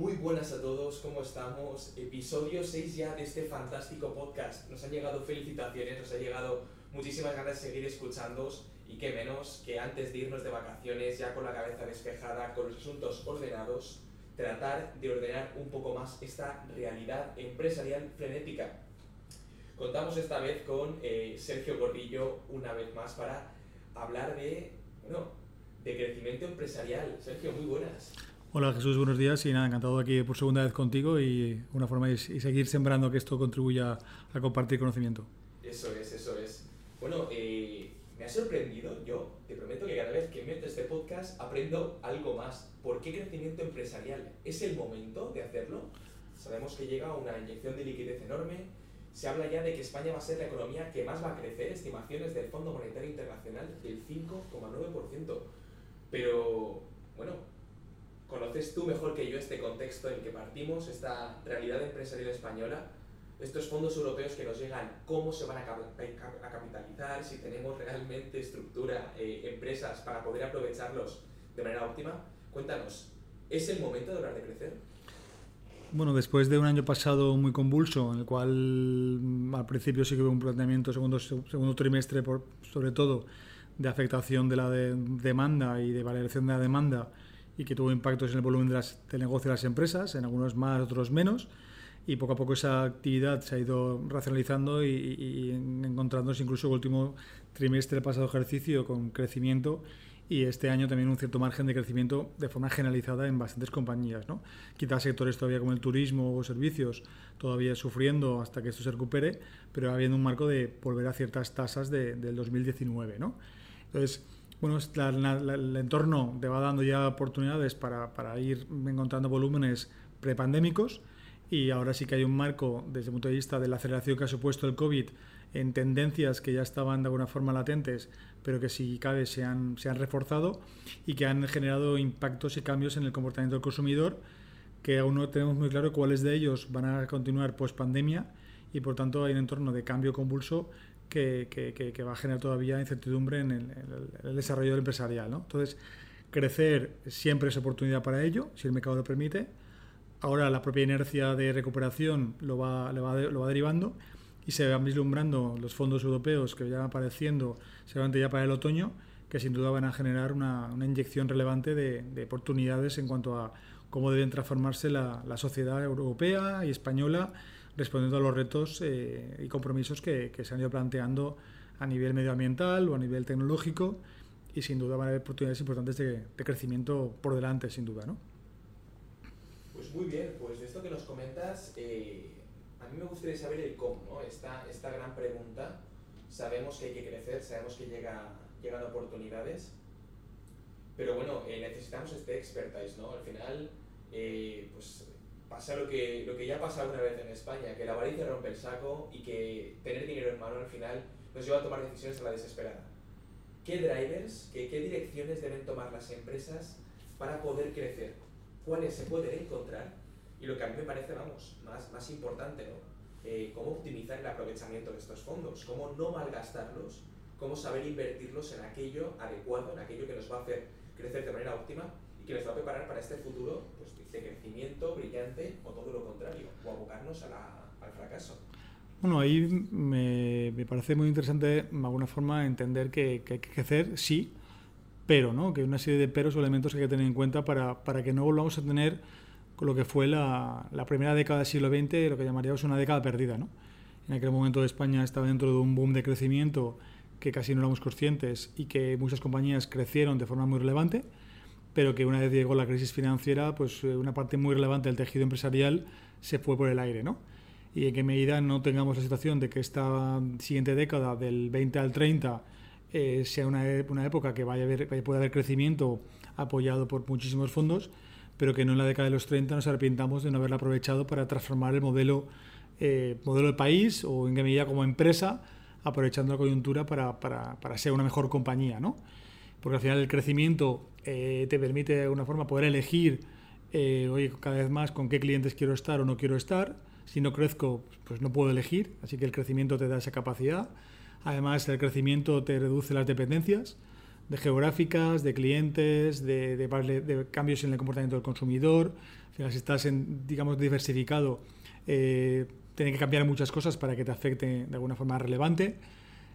Muy buenas a todos, ¿cómo estamos? Episodio 6 ya de este fantástico podcast. Nos han llegado felicitaciones, nos ha llegado muchísimas ganas de seguir escuchándoos y qué menos que antes de irnos de vacaciones, ya con la cabeza despejada, con los asuntos ordenados, tratar de ordenar un poco más esta realidad empresarial frenética. Contamos esta vez con eh, Sergio Gordillo una vez más para hablar de, bueno, de crecimiento empresarial. Sergio, muy buenas. Hola Jesús, buenos días y nada, encantado aquí por segunda vez contigo y una forma y seguir sembrando que esto contribuya a compartir conocimiento. Eso es, eso es. Bueno, eh, me ha sorprendido, yo te prometo que cada vez que meto este podcast aprendo algo más. ¿Por qué crecimiento empresarial? ¿Es el momento de hacerlo? Sabemos que llega una inyección de liquidez enorme. Se habla ya de que España va a ser la economía que más va a crecer, estimaciones del Fondo Monetario Internacional del 5,9%. Pero, bueno, conoces tú mejor que yo este contexto en que partimos, esta realidad empresarial española, estos fondos europeos que nos llegan, cómo se van a, capitalizar, si tenemos realmente estructura, eh, empresas para poder aprovecharlos de manera óptima. Cuéntanos, ¿es el momento de hablar de crecer? Bueno, después de un año pasado muy convulso, en el cual mm, al principio sí que hubo un planteamiento, segundo, segundo trimestre, por, sobre todo, de afectación de la demanda y de valoración de la demanda, y que tuvo impactos en el volumen de las, negocio de las empresas, en algunos más, otros menos, y poco a poco esa actividad se ha ido racionalizando y, y encontrándose incluso el último trimestre del pasado ejercicio con crecimiento y este año también un cierto margen de crecimiento de forma generalizada en bastantes compañías. ¿no? Quizás sectores todavía como el turismo o servicios todavía sufriendo hasta que esto se recupere, pero habiendo un marco de volver a ciertas tasas de, del 2019. ¿no? Entonces, bueno, el entorno te va dando ya oportunidades para, para ir encontrando volúmenes prepandémicos y ahora sí que hay un marco desde el punto de vista de la aceleración que ha supuesto el COVID en tendencias que ya estaban de alguna forma latentes, pero que si cabe se han, se han reforzado y que han generado impactos y cambios en el comportamiento del consumidor, que aún no tenemos muy claro cuáles de ellos van a continuar post pandemia y por tanto hay un entorno de cambio convulso que, va a generar todavía incertidumbre en el, desarrollo empresarial. ¿no? Entonces, crecer siempre es oportunidad para ello, si el mercado lo permite. Ahora la propia inercia de recuperación lo va, lo va, derivando y se van vislumbrando los fondos europeos que ya van apareciendo seguramente ya para el otoño, que sin duda van a generar una, inyección relevante de, de, oportunidades en cuanto a cómo deben transformarse la sociedad europea y española respondiendo a los retos eh, y compromisos que, se han ido planteando a nivel medioambiental o a nivel tecnológico y sin duda van a haber oportunidades importantes de, crecimiento por delante, sin duda. ¿no? Pues muy bien, pues de esto que nos comentas, eh, a mí me gustaría saber el cómo, ¿no? esta, esta gran pregunta. Sabemos que hay que crecer, sabemos que llega, llegan oportunidades, pero bueno, eh, necesitamos este expertise, ¿no? Al final, pues pasa lo que, lo que ya pasa una vez en España, que la avaricia rompe el saco y que tener dinero en mano al final nos lleva a tomar decisiones a la desesperada. ¿Qué drivers, qué, qué direcciones deben tomar las empresas para poder crecer? ¿Cuáles se pueden encontrar? Y lo que a mí me parece, vamos, más, más importante, ¿no? Eh, cómo optimizar el aprovechamiento de estos fondos, cómo no malgastarlos, cómo saber invertirlos en aquello adecuado, en aquello que nos va a hacer crecer de manera óptima y que nos va a preparar para este futuro pues, de crecimiento brillante o todo lo contrario, o abocarnos al fracaso. Bueno, ahí me, me, parece muy interesante, de alguna forma, entender que, hay que crecer, sí, pero, ¿no? Que hay una serie de peros o elementos que hay que tener en cuenta para, para que no volvamos a tener lo que fue la, la, primera década del siglo XX, lo que llamaríamos una década perdida, ¿no? En aquel momento España estaba dentro de un boom de crecimiento que casi no éramos conscientes y que muchas compañías crecieron de forma muy relevante pero que una vez llegó la crisis financiera, pues eh, una parte muy relevante del tejido empresarial se fue por el aire, ¿no? Y en qué medida no tengamos la situación de que esta siguiente década, del 20 al 30, eh, sea una, una, época que vaya a haber, pueda haber crecimiento apoyado por muchísimos fondos, pero que no en la década de los 30 nos arrepintamos de no haberla aprovechado para transformar el modelo, eh, modelo de país o en qué medida como empresa, aprovechando la coyuntura para, para, para ser una mejor compañía, ¿no? Porque al final el crecimiento eh, te permite de alguna forma poder elegir, eh, oye, cada vez más con qué clientes quiero estar o no quiero estar. Si no crezco, pues no puedo elegir, así que el crecimiento te da esa capacidad. Además, el crecimiento te reduce las dependencias, de geográficas, de clientes, de, cambios en el comportamiento del consumidor. Al final, si estás, digamos, diversificado, eh, que cambiar muchas cosas para que te afecte de alguna forma relevante.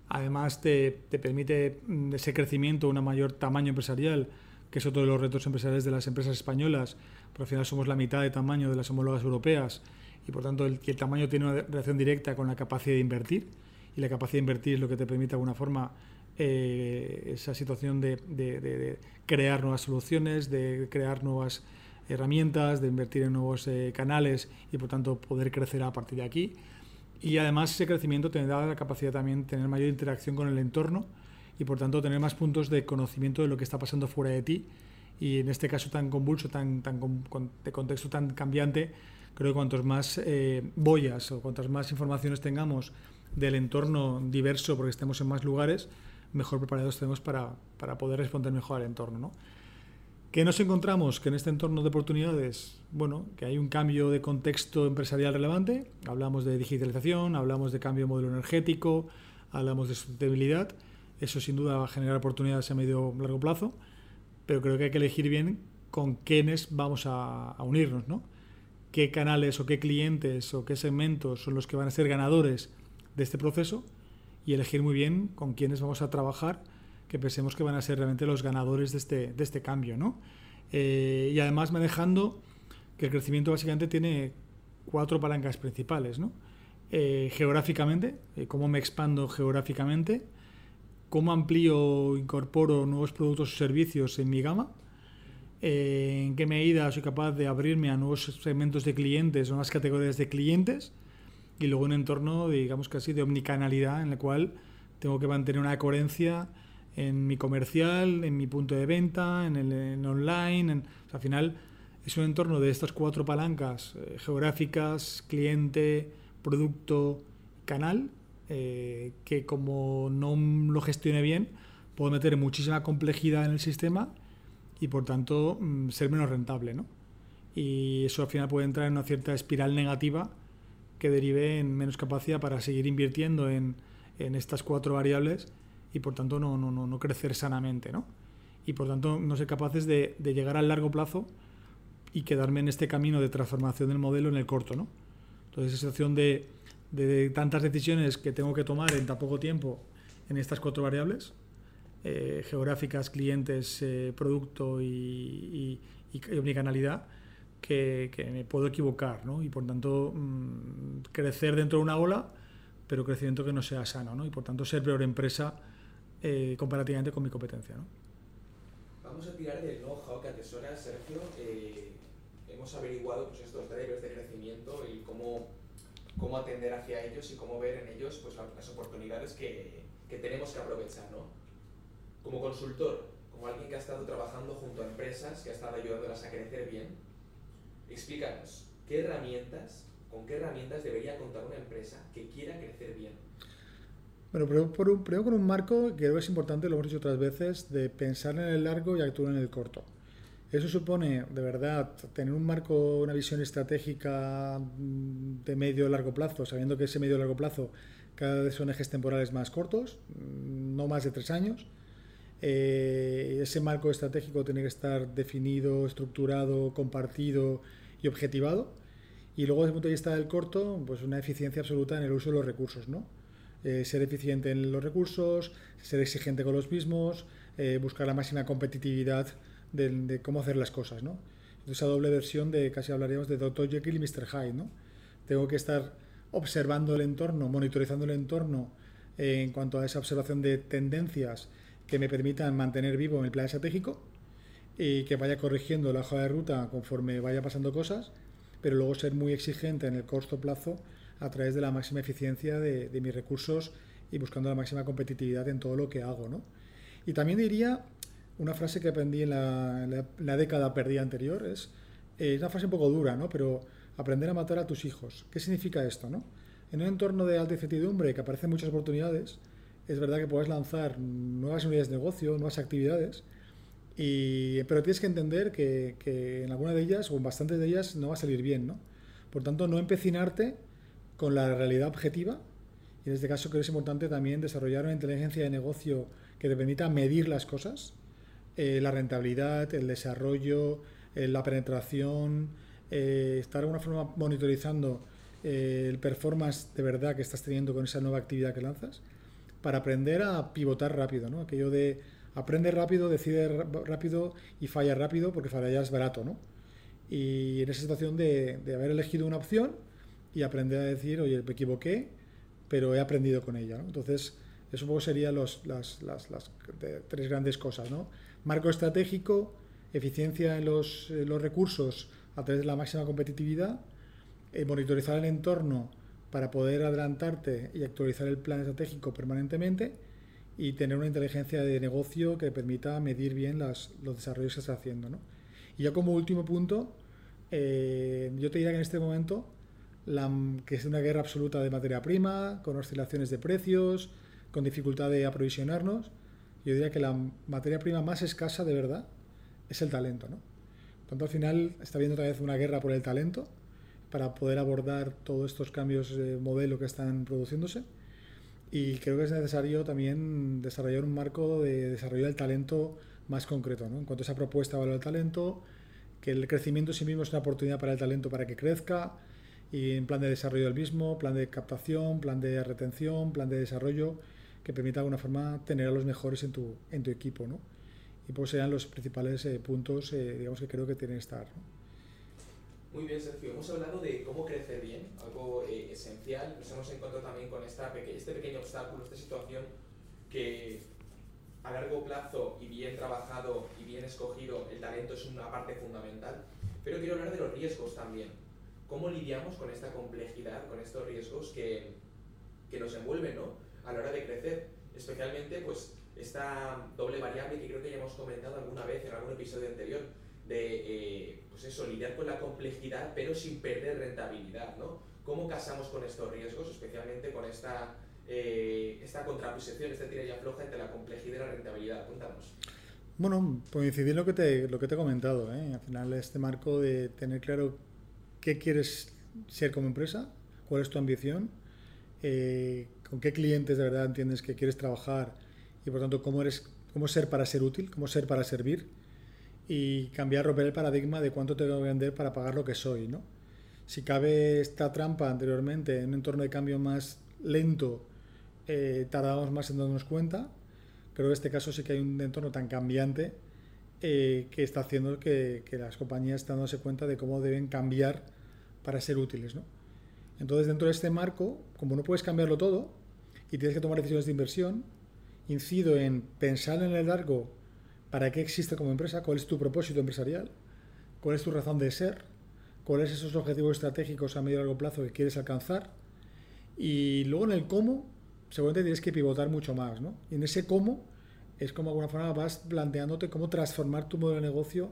Además, te, te permite mm, ese crecimiento, un mayor tamaño empresarial, que es otro de los retos empresariales de las empresas españolas, porque al final somos la mitad de tamaño de las homólogas europeas y por tanto el, tamaño tiene una relación directa con la capacidad de invertir y la capacidad de invertir es lo que te permite de alguna forma eh, esa situación de, crear nuevas soluciones, de crear nuevas herramientas, de invertir en nuevos eh, canales y por tanto poder crecer a partir de aquí. Y además ese crecimiento te da la capacidad también de tener mayor interacción con el entorno y por tanto tener más puntos de conocimiento de lo que está pasando fuera de ti. Y en este caso tan convulso, tan, tan de contexto tan cambiante, creo que cuantos más eh, boyas o cuantas más informaciones tengamos del entorno diverso, porque estemos en más lugares, mejor preparados tenemos para, para poder responder mejor al entorno. ¿no? ¿Qué nos encontramos? Que en este entorno de oportunidades, bueno, que hay un cambio de contexto empresarial relevante, hablamos de digitalización, hablamos de cambio de modelo energético, hablamos de sustentabilidad, eso sin duda va a generar oportunidades a medio largo plazo, pero creo que hay que elegir bien con quiénes vamos a, a unirnos, ¿no? qué canales o qué clientes o qué segmentos son los que van a ser ganadores de este proceso y elegir muy bien con quiénes vamos a trabajar, que pensemos que van a ser realmente los ganadores de este, de este cambio. ¿no? Eh, y además manejando que el crecimiento básicamente tiene cuatro palancas principales. ¿no? Eh, geográficamente, eh, cómo me expando geográficamente, cómo amplío o incorporo nuevos productos o servicios en mi gama, en qué medida soy capaz de abrirme a nuevos segmentos de clientes, nuevas categorías de clientes, y luego un entorno, digamos casi de omnicanalidad, en el cual tengo que mantener una coherencia en mi comercial, en mi punto de venta, en el online. al final es un entorno de estas cuatro palancas eh, geográficas, cliente, producto, canal, eh, que como no lo gestione bien, puedo meter muchísima complejidad en el sistema y por tanto mm, ser menos rentable. ¿no? Y eso al final puede entrar en una cierta espiral negativa que derive en menos capacidad para seguir invirtiendo en, en estas cuatro variables y por tanto no, no, no, crecer sanamente. ¿no? Y por tanto no ser capaces de, de, llegar al largo plazo y quedarme en este camino de transformación del modelo en el corto. ¿no? Entonces esa situación de, de tantas decisiones que tengo que tomar en tan poco tiempo en estas cuatro variables, eh, geográficas, clientes, eh, producto y, y, y omnicanalidad, que, me puedo equivocar, ¿no? Y por tanto, mm, crecer dentro de una ola, pero crecimiento que no sea sano, ¿no? Y por tanto, ser peor empresa eh, comparativamente con mi competencia, ¿no? Vamos a tirar del know-how que atesora Sergio. Eh, hemos averiguado pues, estos drivers de crecimiento y cómo, cómo atender hacia ellos y cómo ver en ellos pues, las oportunidades que, que tenemos que aprovechar, ¿no? Como consultor, como alguien que ha estado trabajando junto a empresas, que ha estado ayudándolas a crecer bien, explícanos, ¿qué herramientas, con qué herramientas debería contar una empresa que quiera crecer bien? Bueno, pero primero con un marco que creo que es importante, lo hemos dicho otras veces, de pensar en el largo y actuar en el corto. Eso supone, de verdad, tener un marco, una visión estratégica mm, de medio largo plazo, sabiendo que ese medio largo plazo cada vez son ejes temporales más cortos, mm, no más de tres años. Eh, ese marco estratégico tiene que estar definido, estructurado, compartido y objetivado. Y luego, desde el punto de vista del corto, pues una eficiencia absoluta en el uso de los recursos, ¿no? Eh, ser eficiente en los recursos, ser exigente con los mismos, eh, buscar la máxima competitividad de, cómo hacer las cosas, ¿no? Esa doble versión de, casi hablaríamos de Dr. Jekyll y Mr. Hyde, ¿no? Tengo que estar observando el entorno, monitorizando el entorno en cuanto a esa observación de tendencias que me permitan mantener vivo el plan estratégico y que vaya corrigiendo la hoja de ruta conforme vaya pasando cosas, pero luego ser muy exigente en el corto plazo a través de la máxima eficiencia de, mis recursos y buscando la máxima competitividad en todo lo que hago. ¿no? Y también diría una frase que aprendí en la, década perdida anterior, es, es, una frase un poco dura, ¿no? pero aprender a matar a tus hijos. ¿Qué significa esto? ¿no? En un entorno de alta incertidumbre que aparecen muchas oportunidades, es verdad que puedes lanzar nuevas unidades de negocio, nuevas actividades, y, pero tienes que entender que, que, en alguna de ellas o en bastantes de ellas no va a salir bien, ¿no? Por tanto, no empecinarte con la realidad objetiva y en este caso creo que es importante también desarrollar una inteligencia de negocio que te permita medir las cosas, eh, la rentabilidad, el desarrollo, eh, la penetración, eh, estar de alguna forma monitorizando el performance de verdad que estás teniendo con esa nueva actividad que lanzas, para aprender a pivotar rápido, ¿no? Aquello de aprende rápido, decide rápido y falla rápido porque fallar es barato, ¿no? Y en esa situación de haber elegido una opción y aprender a decir, oye, me equivoqué, pero he aprendido con ella. Entonces, eso un poco serían los, las, las, las tres grandes cosas, ¿no? Marco estratégico, eficiencia en los, los recursos a través de la máxima competitividad, eh, monitorizar el entorno para poder adelantarte y actualizar el plan estratégico permanentemente y tener una inteligencia de negocio que permita medir bien las, los desarrollos que estás haciendo. ¿no? Y ya como último punto, eh, yo te diría que en este momento la, que es una guerra absoluta de materia prima, con oscilaciones de precios, con dificultad de aprovisionarnos, yo diría que la materia prima más escasa de verdad es el talento. ¿no? Tanto al final está habiendo otra vez una guerra por el talento para poder abordar todos estos cambios de modelo que están produciéndose. Y creo que es necesario también desarrollar un marco de desarrollo del talento más concreto. ¿no? En cuanto a esa propuesta de valor del talento, que el crecimiento en sí mismo es una oportunidad para el talento para que crezca, y en plan de desarrollo del mismo, plan de captación, plan de retención, plan de desarrollo, que permita de alguna forma tener a los mejores en tu, en tu equipo. ¿no? Y pues sean los principales eh, puntos eh, digamos que creo que tienen que estar. Muy bien, Sergio. Hemos hablado de cómo crecer bien, algo eh, esencial. Nos hemos encontrado también con esta este pequeño obstáculo, esta situación que a largo plazo y bien trabajado y bien escogido, el talento es una parte fundamental. Pero quiero hablar de los riesgos también. ¿Cómo lidiamos con esta complejidad, con estos riesgos que, que nos envuelven ¿no? a la hora de crecer? Especialmente, pues, esta doble variable que creo que ya hemos comentado alguna vez en algún episodio anterior, de eh, pues eso, lidiar con la complejidad pero sin perder rentabilidad. ¿no? ¿Cómo casamos con estos riesgos, especialmente con esta, eh, esta contraposición, esta tiralla floja entre la complejidad y la rentabilidad? Cuéntanos. Bueno, coincidir lo que te, lo que te he comentado. ¿eh? Al final, este marco de tener claro qué quieres ser como empresa, cuál es tu ambición, eh, con qué clientes de verdad entiendes que quieres trabajar y por tanto cómo, eres, cómo ser para ser útil, cómo ser para servir y cambiar, romper el paradigma de cuánto tengo que vender para pagar lo que soy. ¿no? Si cabe esta trampa anteriormente en un entorno de cambio más lento, eh, tardamos más en darnos cuenta. Creo que en este caso sí que hay un entorno tan cambiante eh, que está haciendo que, que, las compañías están dándose cuenta de cómo deben cambiar para ser útiles. ¿no? Entonces, dentro de este marco, como no puedes cambiarlo todo y tienes que tomar decisiones de inversión, incido en pensar en el largo para qué existe como empresa, cuál es tu propósito empresarial, cuál es tu razón de ser, cuáles son esos objetivos estratégicos a medio y largo plazo que quieres alcanzar. Y luego en el cómo, seguramente tienes que pivotar mucho más. ¿no? Y en ese cómo es como de alguna forma vas planteándote cómo transformar tu modelo de negocio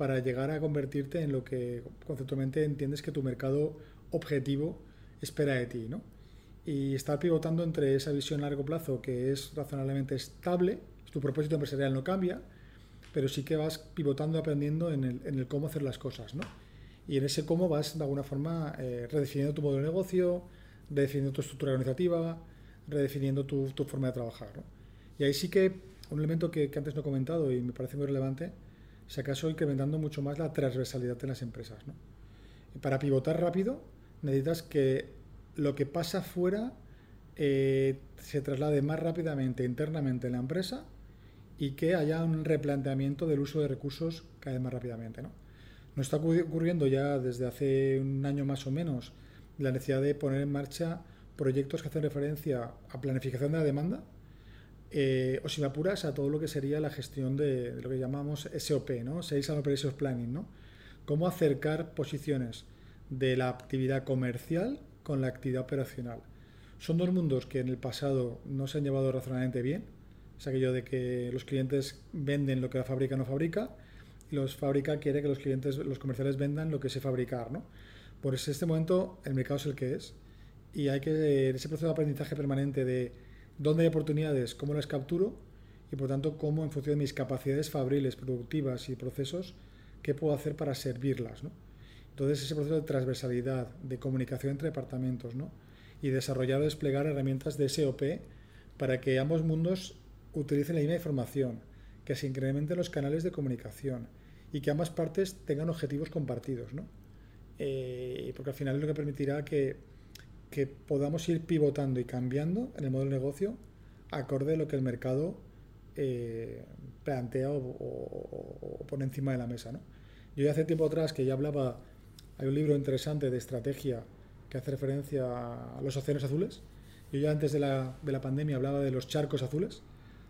para llegar a convertirte en lo que conceptualmente entiendes que tu mercado objetivo espera de ti. ¿no? Y estar pivotando entre esa visión a largo plazo que es razonablemente estable, tu propósito empresarial no cambia, pero sí que vas pivotando, aprendiendo en el, cómo hacer las cosas. ¿no? Y en ese cómo vas de alguna forma eh, redefiniendo tu modelo de negocio, redefiniendo tu estructura organizativa, redefiniendo tu, tu forma de trabajar. ¿no? Y ahí sí que un elemento que, que, antes no he comentado y me parece muy relevante, si acaso incrementando mucho más la transversalidad en las empresas. ¿no? Y para pivotar rápido necesitas que lo que pasa fuera eh, se traslade más rápidamente internamente en la empresa y que haya un replanteamiento del uso de recursos cada vez más rápidamente. ¿no? Nos está ocurriendo ya desde hace un año más o menos la necesidad de poner en marcha proyectos que hacen referencia a planificación de la demanda, eh, o si me apuras, a todo lo que sería la gestión de, lo que llamamos SOP, ¿no? Sales and Operations Planning, ¿no? Cómo acercar posiciones de la actividad comercial con la actividad operacional. Son dos mundos que en el pasado no se han llevado razonablemente bien. Es aquello de que los clientes venden lo que la fábrica no fabrica y los fábrica quiere que los clientes, los comerciales vendan lo que se fabricar, ¿no? Por eso, este momento el mercado es el que es y hay que ese proceso de aprendizaje permanente de dónde hay oportunidades, cómo las capturo y por tanto cómo en función de mis capacidades fabriles, productivas y procesos, qué puedo hacer para servirlas, ¿no? Entonces ese proceso de transversalidad, de comunicación entre departamentos, ¿no? y desarrollar o desplegar herramientas de SOP para que ambos mundos utilicen la misma información, que se incrementen los canales de comunicación y que ambas partes tengan objetivos compartidos, ¿no? Eh, porque al final es lo que permitirá que, que, podamos ir pivotando y cambiando en el modelo de negocio acorde a lo que el mercado eh, plantea o, pone encima de la mesa. ¿no? Yo ya hace tiempo atrás que ya hablaba, hay un libro interesante de estrategia que hace referencia a los océanos azules. Yo ya antes de la, de la pandemia hablaba de los charcos azules,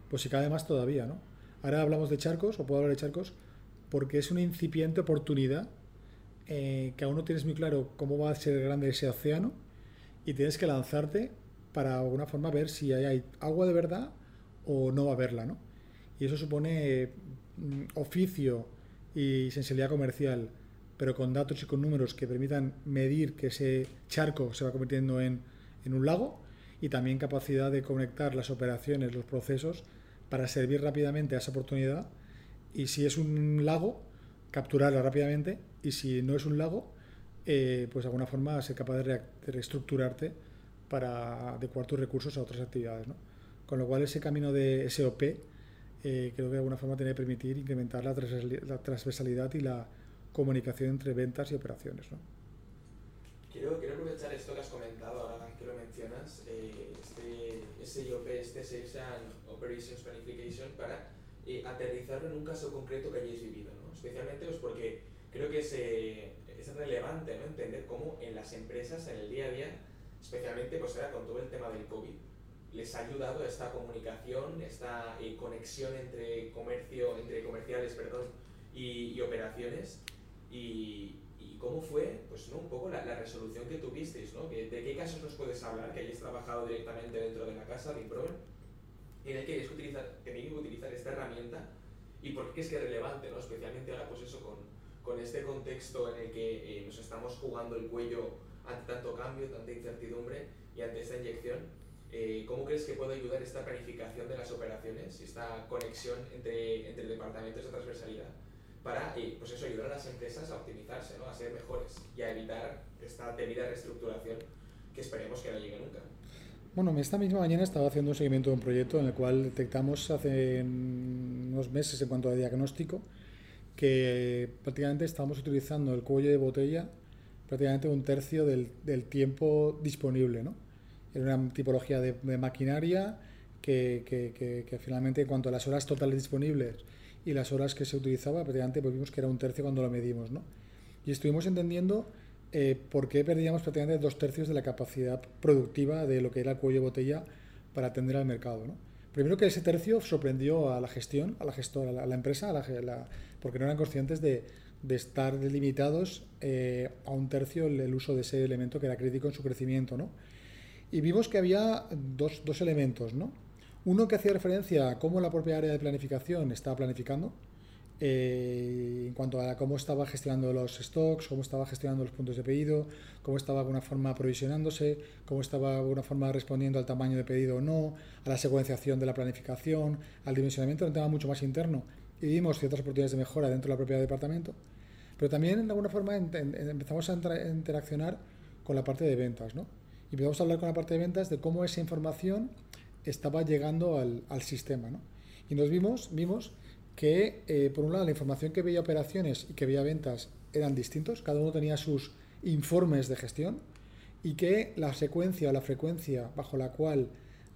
pues si cae más todavía. ¿no? Ahora hablamos de charcos, o puedo hablar de charcos, porque es una incipiente oportunidad eh, que aún no tienes muy claro cómo va a ser grande ese océano y tienes que lanzarte para alguna forma ver si hay agua de verdad o no va a haberla, ¿no? Y eso supone mm, oficio y sensibilidad comercial, pero con datos y con números que permitan medir que ese charco se va convirtiendo en, en un lago y también capacidad de conectar las operaciones, los procesos, para servir rápidamente a esa oportunidad y si es un lago, capturarla rápidamente y si no es un lago, eh, pues de alguna forma ser capaz de, reestructurarte para adecuar tus recursos a otras actividades. ¿no? Con lo cual ese camino de SOP eh, creo que de alguna forma tiene que permitir incrementar la transversalidad y la comunicación entre ventas y operaciones. ¿no? Quiero, quiero aprovechar esto que has comentado ahora que lo mencionas, eh, este SIOP, este Sales and Operations Planification, para eh, aterrizarlo en un caso concreto que hayáis vivido, ¿no? especialmente pues porque creo que es, eh, es relevante ¿no? entender cómo en las empresas, en el día a día, especialmente pues ahora con todo el tema del COVID, les ha ayudado esta comunicación, esta eh, conexión entre comercio, entre comerciales, perdón, y, y operaciones y, y, cómo fue, pues ¿no? un poco la, la resolución que tuvisteis, ¿no? ¿De qué casos nos puedes hablar que hayáis trabajado directamente dentro de la casa de Improven? en el que utilizar, tenéis que utilizar esta herramienta y por qué es que es relevante, ¿no? especialmente ahora pues eso con, con este contexto en el que eh, nos estamos jugando el cuello ante tanto cambio, tanta incertidumbre y ante esta inyección. Eh, ¿Cómo crees que puede ayudar esta planificación de las operaciones y esta conexión entre, entre departamentos de transversalidad para eh, pues eso, ayudar a las empresas a optimizarse, ¿no? a ser mejores y a evitar esta debida reestructuración que esperemos que no llegue nunca? Bueno, esta misma mañana estaba haciendo un seguimiento de un proyecto en el cual detectamos hace unos meses en cuanto a diagnóstico que prácticamente estábamos utilizando el cuello de botella prácticamente un tercio del, del tiempo disponible. ¿no? Era una tipología de, de maquinaria que, que, que, finalmente en cuanto a las horas totales disponibles y las horas que se utilizaba, prácticamente pues vimos que era un tercio cuando lo medimos. ¿no? Y estuvimos entendiendo eh, por qué perdíamos prácticamente dos tercios de la capacidad productiva de lo que era el cuello de botella para atender al mercado. ¿no? Primero que ese tercio sorprendió a la gestión, a la gestora, a la, empresa, a la, porque no eran conscientes de, de estar limitados eh, a un tercio el, el, uso de ese elemento que era crítico en su crecimiento. ¿no? Y vimos que había dos, dos elementos. ¿no? Uno que hacía referencia a cómo la propia área de planificación estaba planificando, eh, en cuanto a cómo estaba gestionando los stocks, cómo estaba gestionando los puntos de pedido, cómo estaba de alguna forma aprovisionándose, cómo estaba de alguna forma respondiendo al tamaño de pedido o no, a la secuenciación de la planificación, al dimensionamiento, un tema mucho más interno. Y vimos ciertas oportunidades de mejora dentro de la propia departamento, pero también de alguna forma empezamos a interaccionar con la parte de ventas, ¿no? Y empezamos a hablar con la parte de ventas de cómo esa información estaba llegando al, al sistema, ¿no? Y nos vimos, vimos que, eh, por un lado, la información que veía operaciones y que veía ventas eran distintos, cada uno tenía sus informes de gestión y que la secuencia o la frecuencia bajo la cual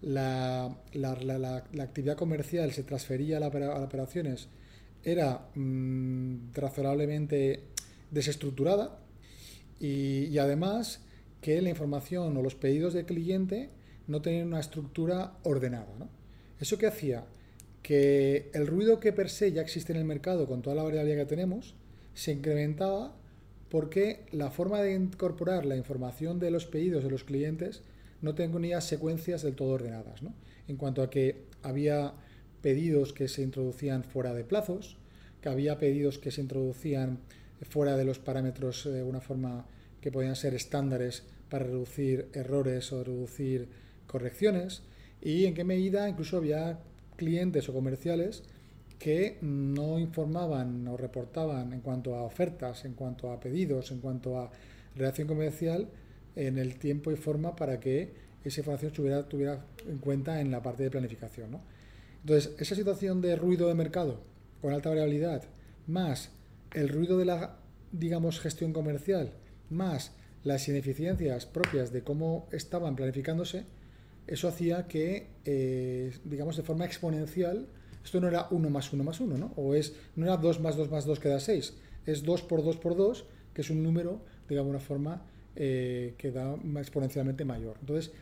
la, la, la, actividad comercial se transfería a, las operaciones era mmm, razonablemente desestructurada y, además que la información o los pedidos del cliente no tenían una estructura ordenada. ¿Eso qué hacía? que el ruido que per se ya existe en el mercado con toda la variabilidad que tenemos se incrementaba porque la forma de incorporar la información de los pedidos de los clientes no tenía secuencias del todo ordenadas. ¿no? En cuanto a que había pedidos que se introducían fuera de plazos, que había pedidos que se introducían fuera de los parámetros de una forma que podían ser estándares para reducir errores o reducir correcciones, y en qué medida incluso había clientes o comerciales que no informaban o reportaban en cuanto a ofertas, en cuanto a pedidos, en cuanto a relación comercial en el tiempo y forma para que esa información tuviera, tuviera en cuenta en la parte de planificación. ¿no? Entonces, esa situación de ruido de mercado con alta variabilidad, más el ruido de la, digamos, gestión comercial, más las ineficiencias propias de cómo estaban planificándose, eso hacía que, eh, digamos, de forma exponencial, esto no era 1 más 1 más 1, ¿no? O es, no era 2 más 2 más 2 que da 6, es 2 por 2 por 2, que es un número, digamos, una forma eh, que da exponencialmente mayor. Entonces,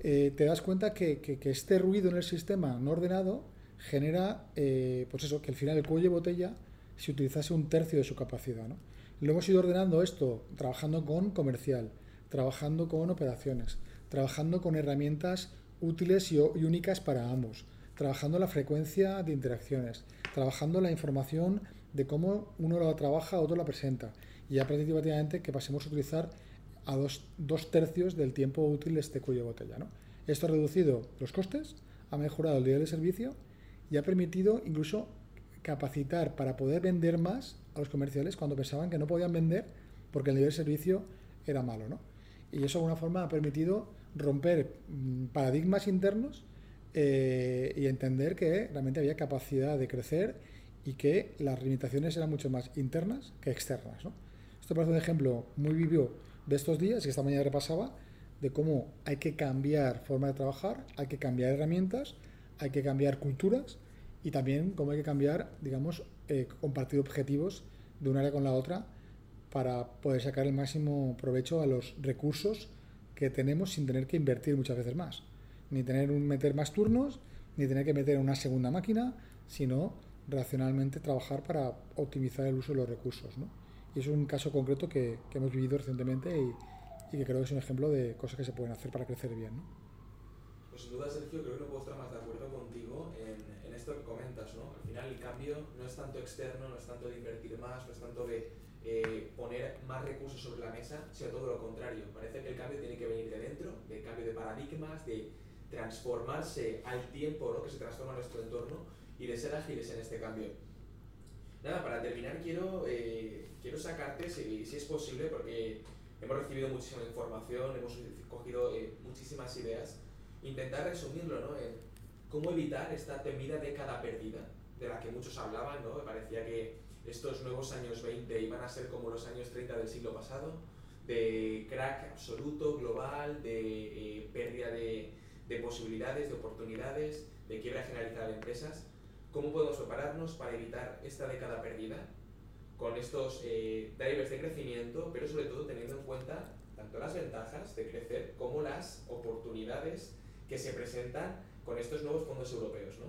eh, te das cuenta que, este ruido en el sistema no ordenado genera, pues eso, que al final el cuello de botella se utilizase un tercio de su capacidad, ¿no? Lo hemos ido ordenando esto, trabajando con comercial, trabajando con operaciones, trabajando con herramientas útiles y, únicas para ambos, trabajando la frecuencia de interacciones, trabajando la información de cómo uno lo trabaja, otro la presenta, y ya prácticamente que pasemos a utilizar a dos, dos, tercios del tiempo útil de este cuello de botella. ¿no? Esto ha reducido los costes, ha mejorado el nivel de servicio y ha permitido incluso capacitar para poder vender más a los comerciales cuando pensaban que no podían vender porque el nivel de servicio era malo. ¿no? Y eso de alguna forma ha permitido romper mm, paradigmas internos eh, y entender que realmente había capacidad de crecer y que las limitaciones eran mucho más internas que externas. ¿no? Esto parece un ejemplo muy vivo de estos días que esta mañana repasaba de cómo hay que cambiar forma de trabajar, hay que cambiar herramientas, hay que cambiar culturas y también cómo hay que cambiar, digamos, eh, compartir objetivos de un área con la otra para poder sacar el máximo provecho a los recursos que tenemos sin tener que invertir muchas veces más. Ni tener un meter más turnos, ni tener que meter una segunda máquina, sino racionalmente trabajar para optimizar el uso de los recursos. ¿no? Y es un caso concreto que, que hemos vivido recientemente y, y, que creo que es un ejemplo de cosas que se pueden hacer para crecer bien. ¿no? Pues sin duda, Sergio, creo que no puedo estar más de acuerdo contigo en esto que comentas, ¿no? Al final el cambio no es tanto externo, no es tanto de invertir más, no es tanto de eh, poner más recursos sobre la mesa, sino todo lo contrario. Parece que el cambio tiene que venir de dentro, de cambio de paradigmas, de transformarse al tiempo ¿no? que se transforma nuestro entorno y de ser ágiles en este cambio. Nada, para terminar quiero, eh, quiero sacarte, si, si, es posible, porque hemos recibido muchísima información, hemos cogido eh, muchísimas ideas, intentar resumirlo ¿no? en cómo evitar esta temida década perdida, de la que muchos hablaban, ¿no? Parecía que estos nuevos años 20 iban a ser como los años 30 del siglo pasado, de crack absoluto, global, de eh, pérdida de, de, posibilidades, de oportunidades, de quiebra generalizada de empresas. ¿Cómo podemos prepararnos para evitar esta década perdida con estos eh, drivers de crecimiento, pero sobre todo teniendo en cuenta tanto las ventajas de crecer como las oportunidades que se presentan con estos nuevos fondos europeos. ¿no?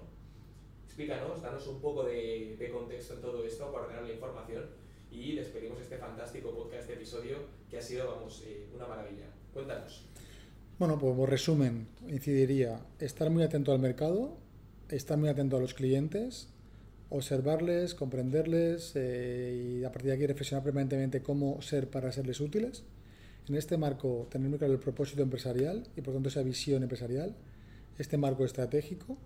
Explícanos, danos un poco de, de contexto en todo esto para ordenar la información y despedimos este fantástico podcast, este episodio que ha sido, vamos, eh, una maravilla. Cuéntanos. Bueno, pues por resumen, incidiría estar muy atento al mercado, estar muy atento a los clientes, observarles, comprenderles eh, y a partir de aquí reflexionar permanentemente cómo ser para serles útiles. En este marco, tener muy claro el propósito empresarial y por tanto esa visión empresarial este marco estratégico,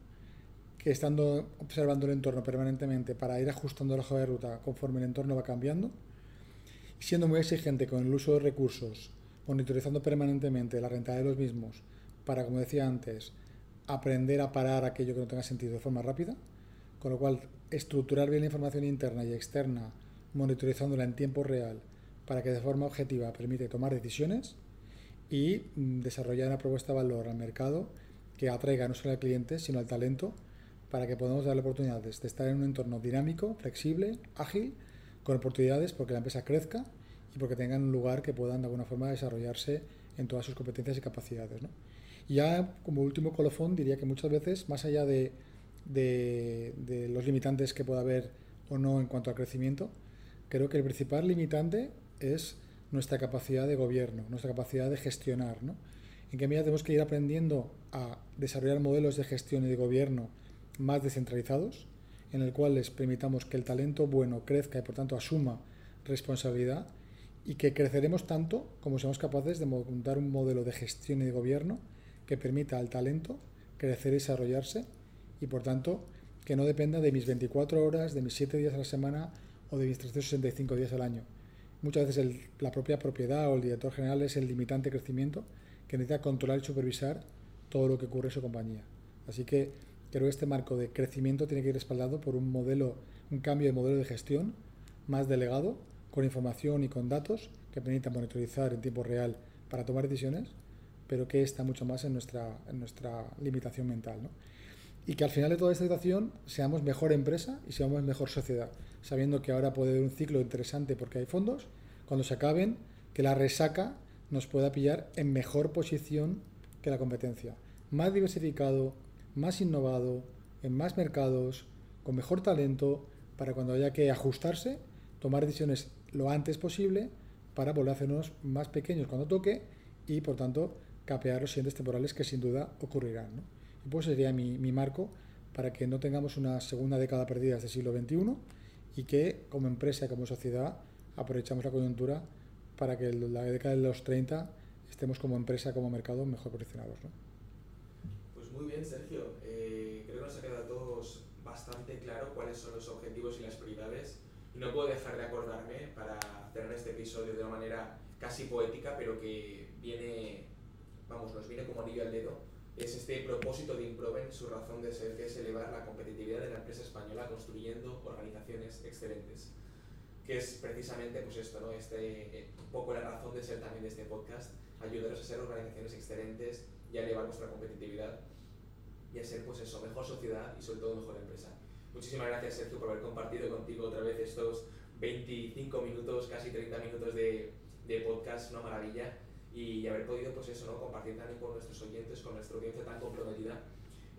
que estando observando el entorno permanentemente para ir ajustando la hoja de ruta conforme el entorno va cambiando, siendo muy exigente con el uso de recursos, monitorizando permanentemente la rentabilidad de los mismos, para, como decía antes, aprender a parar aquello que no tenga sentido de forma rápida, con lo cual estructurar bien la información interna y externa, monitorizándola en tiempo real, para que de forma objetiva permite tomar decisiones y mm, desarrollar una propuesta de valor al mercado que atraiga no solo al cliente, sino al talento, para que podamos darle oportunidades de estar en un entorno dinámico, flexible, ágil, con oportunidades porque la empresa crezca y porque tengan un lugar que puedan de alguna forma desarrollarse en todas sus competencias y capacidades. Ya como último colofón diría que muchas veces, más allá de, los limitantes que pueda haber o no en cuanto al crecimiento, creo que el principal limitante es nuestra capacidad de gobierno, nuestra capacidad de gestionar. ¿no? en qué medida tenemos que ir aprendiendo a desarrollar modelos de gestión y de gobierno más descentralizados, en el cual les permitamos que el talento bueno crezca y por tanto asuma responsabilidad y que creceremos tanto como seamos capaces de montar un modelo de gestión y de gobierno que permita al talento crecer y desarrollarse y por tanto que no dependa de mis 24 horas, de mis 7 días a la semana o de mis 365 días al año. Muchas veces la propia propiedad o el director general es el limitante de crecimiento que necesita controlar y supervisar todo lo que ocurre en su compañía. Así que creo que este marco de crecimiento tiene que ir respaldado por un modelo, un cambio de modelo de gestión más delegado, con información y con datos que permitan monitorizar en tiempo real para tomar decisiones, pero que está mucho más en nuestra, en nuestra limitación mental. ¿no? Y que al final de toda esta situación seamos mejor empresa y seamos mejor sociedad, sabiendo que ahora puede haber un ciclo interesante porque hay fondos, cuando se acaben, que la resaca nos pueda pillar en mejor posición que la competencia. Más diversificado, más innovado, en más mercados, con mejor talento, para cuando haya que ajustarse, tomar decisiones lo antes posible para volver a hacernos más pequeños cuando toque y, por tanto, capear los siguientes temporales que sin duda ocurrirán. ¿no? Y pues sería mi, mi, marco para que no tengamos una segunda década perdida del siglo XXI y que, como empresa como sociedad, aprovechamos la coyuntura para que la década de los 30 estemos como empresa, como mercado mejor posicionados. ¿no? Pues muy bien, Sergio. Eh, creo que nos ha quedado a todos bastante claro cuáles son los objetivos y las prioridades. Y no puedo dejar de acordarme para cerrar este episodio de una manera casi poética, pero que viene, vamos, nos viene como anillo al dedo. Es este propósito de Improven, su razón de ser, que es elevar la competitividad de la empresa española construyendo organizaciones excelentes que es precisamente pues esto, ¿no? Este, un poco la razón de ser también de este podcast, ayudaros a ser organizaciones excelentes y a elevar vuestra competitividad y a ser pues eso, mejor sociedad y sobre todo mejor empresa. Muchísimas gracias Sergio por haber compartido contigo otra vez estos 25 minutos, casi 30 minutos de, de podcast, una maravilla y haber podido pues eso, ¿no? compartir también con nuestros oyentes, con nuestra audiencia tan comprometida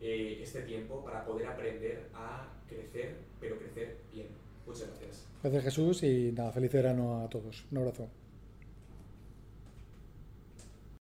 eh, este tiempo para poder aprender a crecer, pero crecer bien. Muchas gracias. Gracias Jesús y nada, feliz verano a todos. Un abrazo.